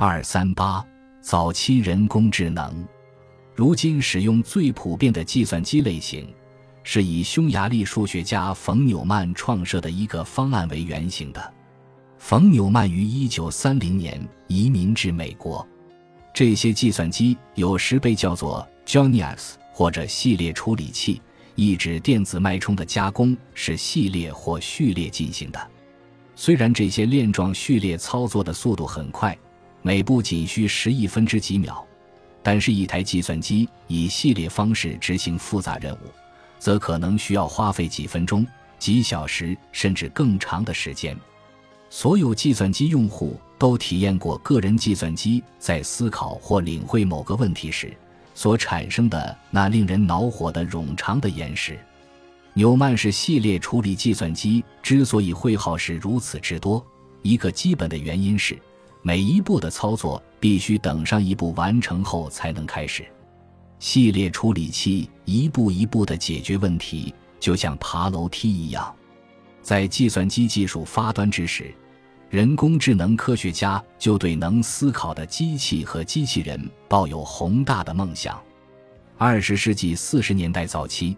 二三八，早期人工智能，如今使用最普遍的计算机类型，是以匈牙利数学家冯纽曼创设的一个方案为原型的。冯纽曼于一九三零年移民至美国。这些计算机有时被叫做 Jonius 或者系列处理器，意指电子脉冲的加工是系列或序列进行的。虽然这些链状序列操作的速度很快。每步仅需十亿分之几秒，但是，一台计算机以系列方式执行复杂任务，则可能需要花费几分钟、几小时甚至更长的时间。所有计算机用户都体验过个人计算机在思考或领会某个问题时所产生的那令人恼火的冗长的延时。纽曼式系列处理计算机之所以会耗时如此之多，一个基本的原因是。每一步的操作必须等上一步完成后才能开始。系列处理器一步一步地解决问题，就像爬楼梯一样。在计算机技术发端之时，人工智能科学家就对能思考的机器和机器人抱有宏大的梦想。二十世纪四十年代早期，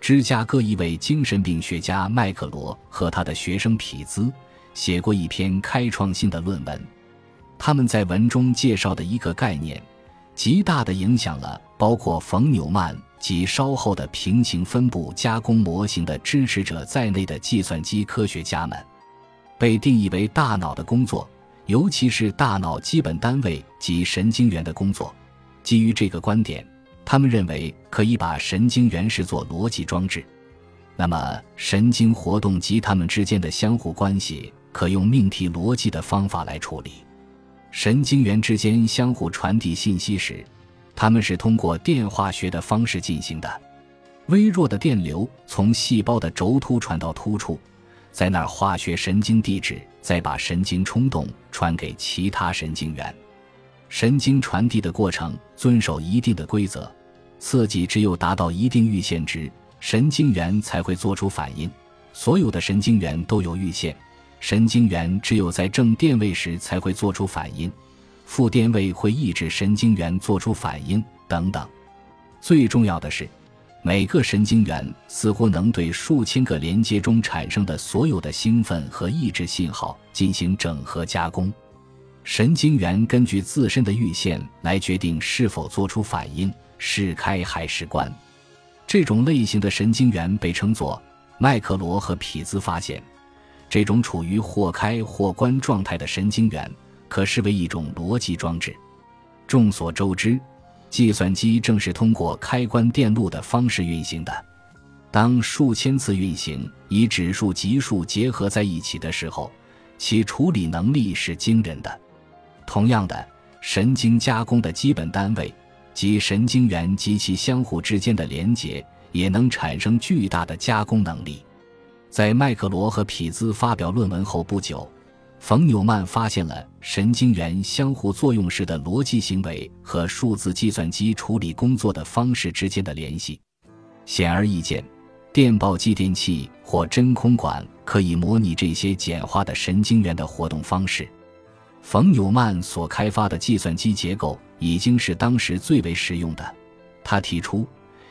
芝加哥一位精神病学家麦克罗和他的学生匹兹写过一篇开创性的论文。他们在文中介绍的一个概念，极大地影响了包括冯纽曼及稍后的平行分布加工模型的支持者在内的计算机科学家们。被定义为大脑的工作，尤其是大脑基本单位及神经元的工作。基于这个观点，他们认为可以把神经元视作逻辑装置。那么，神经活动及它们之间的相互关系，可用命题逻辑的方法来处理。神经元之间相互传递信息时，它们是通过电化学的方式进行的。微弱的电流从细胞的轴突传到突触，在那儿化学神经递质再把神经冲动传给其他神经元。神经传递的过程遵守一定的规则，刺激只有达到一定阈限值，神经元才会做出反应。所有的神经元都有阈限。神经元只有在正电位时才会做出反应，负电位会抑制神经元做出反应等等。最重要的是，每个神经元似乎能对数千个连接中产生的所有的兴奋和抑制信号进行整合加工。神经元根据自身的阈限来决定是否做出反应，是开还是关。这种类型的神经元被称作麦克罗和匹兹发现。这种处于或开或关状态的神经元，可视为一种逻辑装置。众所周知，计算机正是通过开关电路的方式运行的。当数千次运行以指数级数结合在一起的时候，其处理能力是惊人的。同样的，神经加工的基本单位及神经元及其相互之间的连接，也能产生巨大的加工能力。在麦克罗和匹兹发表论文后不久，冯纽曼发现了神经元相互作用时的逻辑行为和数字计算机处理工作的方式之间的联系。显而易见，电报继电器或真空管可以模拟这些简化的神经元的活动方式。冯纽曼所开发的计算机结构已经是当时最为实用的。他提出，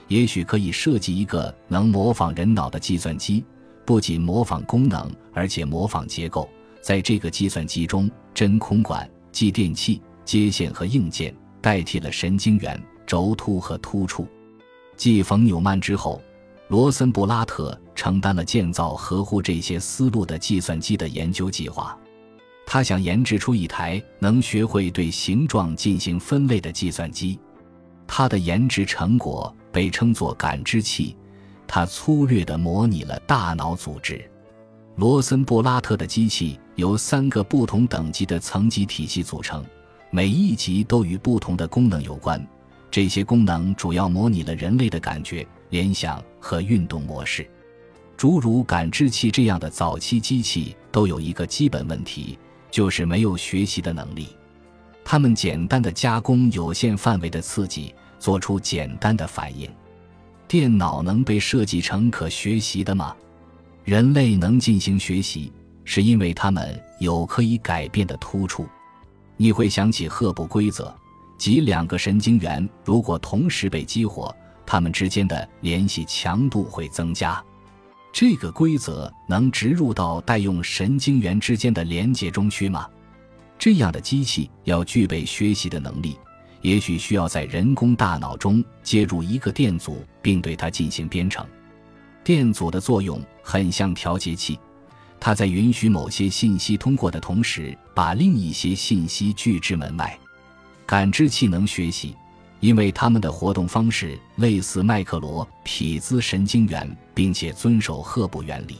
也许可以设计一个能模仿人脑的计算机。不仅模仿功能，而且模仿结构。在这个计算机中，真空管、继电器、接线和硬件代替了神经元、轴突和突触。继冯纽曼之后，罗森布拉特承担了建造合乎这些思路的计算机的研究计划。他想研制出一台能学会对形状进行分类的计算机。他的研制成果被称作感知器。他粗略地模拟了大脑组织。罗森布拉特的机器由三个不同等级的层级体系组成，每一级都与不同的功能有关。这些功能主要模拟了人类的感觉、联想和运动模式。诸如感知器这样的早期机器都有一个基本问题，就是没有学习的能力。它们简单的加工有限范围的刺激，做出简单的反应。电脑能被设计成可学习的吗？人类能进行学习，是因为他们有可以改变的突触。你会想起赫布规则，即两个神经元如果同时被激活，它们之间的联系强度会增加。这个规则能植入到代用神经元之间的连接中去吗？这样的机器要具备学习的能力，也许需要在人工大脑中接入一个电阻，并对它进行编程。电阻的作用很像调节器，它在允许某些信息通过的同时，把另一些信息拒之门外。感知器能学习。因为它们的活动方式类似麦克罗匹兹神经元，并且遵守赫布原理，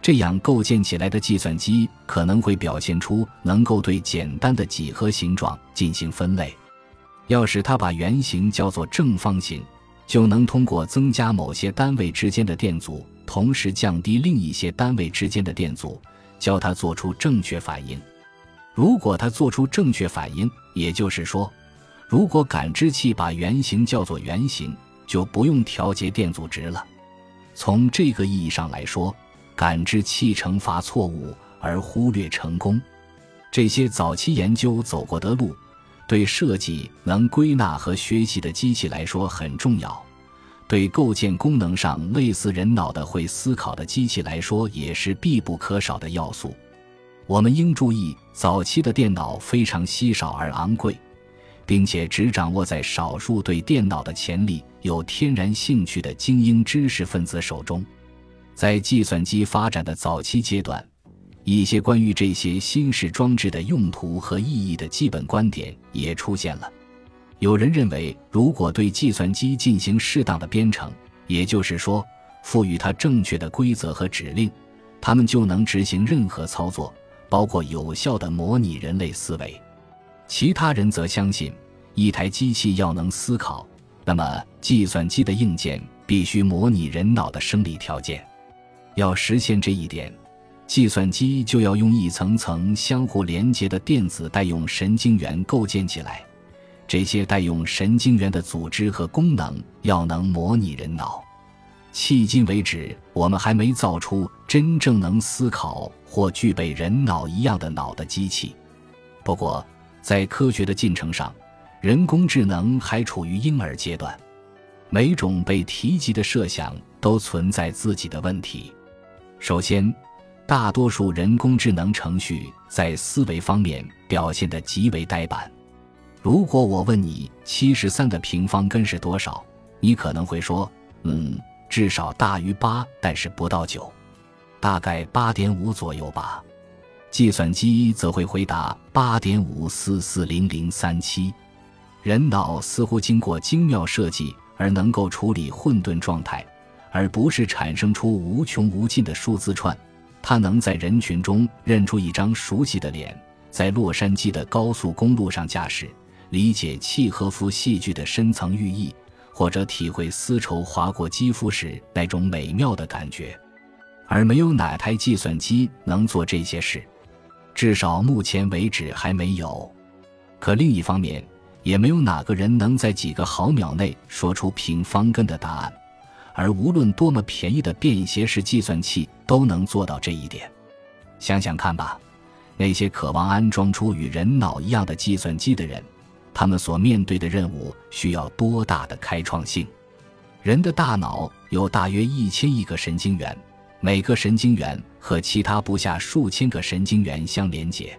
这样构建起来的计算机可能会表现出能够对简单的几何形状进行分类。要使它把圆形叫做正方形，就能通过增加某些单位之间的电阻，同时降低另一些单位之间的电阻，教它做出正确反应。如果它做出正确反应，也就是说。如果感知器把圆形叫做圆形，就不用调节电阻值了。从这个意义上来说，感知器惩罚错误而忽略成功。这些早期研究走过的路，对设计能归纳和学习的机器来说很重要；对构建功能上类似人脑的会思考的机器来说，也是必不可少的要素。我们应注意，早期的电脑非常稀少而昂贵。并且只掌握在少数对电脑的潜力有天然兴趣的精英知识分子手中。在计算机发展的早期阶段，一些关于这些新式装置的用途和意义的基本观点也出现了。有人认为，如果对计算机进行适当的编程，也就是说，赋予它正确的规则和指令，它们就能执行任何操作，包括有效的模拟人类思维。其他人则相信，一台机器要能思考，那么计算机的硬件必须模拟人脑的生理条件。要实现这一点，计算机就要用一层层相互连接的电子代用神经元构建起来。这些代用神经元的组织和功能要能模拟人脑。迄今为止，我们还没造出真正能思考或具备人脑一样的脑的机器。不过，在科学的进程上，人工智能还处于婴儿阶段。每种被提及的设想都存在自己的问题。首先，大多数人工智能程序在思维方面表现得极为呆板。如果我问你七十三的平方根是多少，你可能会说：“嗯，至少大于八，但是不到九，大概八点五左右吧。”计算机则会回答八点五四四零零三七。人脑似乎经过精妙设计而能够处理混沌状态，而不是产生出无穷无尽的数字串。他能在人群中认出一张熟悉的脸，在洛杉矶的高速公路上驾驶，理解契诃夫戏剧的深层寓意，或者体会丝绸划过肌肤时那种美妙的感觉。而没有哪台计算机能做这些事。至少目前为止还没有，可另一方面，也没有哪个人能在几个毫秒内说出平方根的答案，而无论多么便宜的便携式计算器都能做到这一点。想想看吧，那些渴望安装出与人脑一样的计算机的人，他们所面对的任务需要多大的开创性？人的大脑有大约一千亿个神经元。每个神经元和其他不下数千个神经元相连接。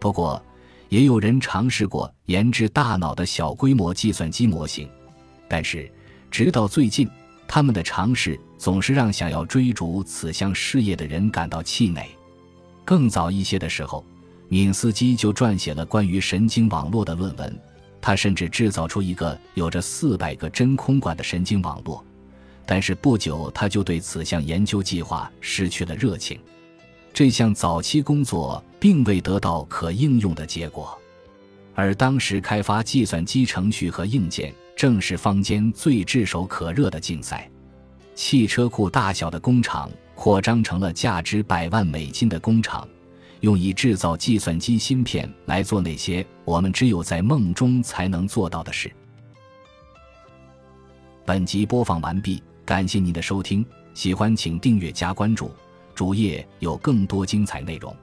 不过，也有人尝试过研制大脑的小规模计算机模型，但是直到最近，他们的尝试总是让想要追逐此项事业的人感到气馁。更早一些的时候，敏斯基就撰写了关于神经网络的论文，他甚至制造出一个有着四百个真空管的神经网络。但是不久，他就对此项研究计划失去了热情。这项早期工作并未得到可应用的结果，而当时开发计算机程序和硬件正是坊间最炙手可热的竞赛。汽车库大小的工厂扩张成了价值百万美金的工厂，用以制造计算机芯片来做那些我们只有在梦中才能做到的事。本集播放完毕。感谢您的收听，喜欢请订阅加关注，主页有更多精彩内容。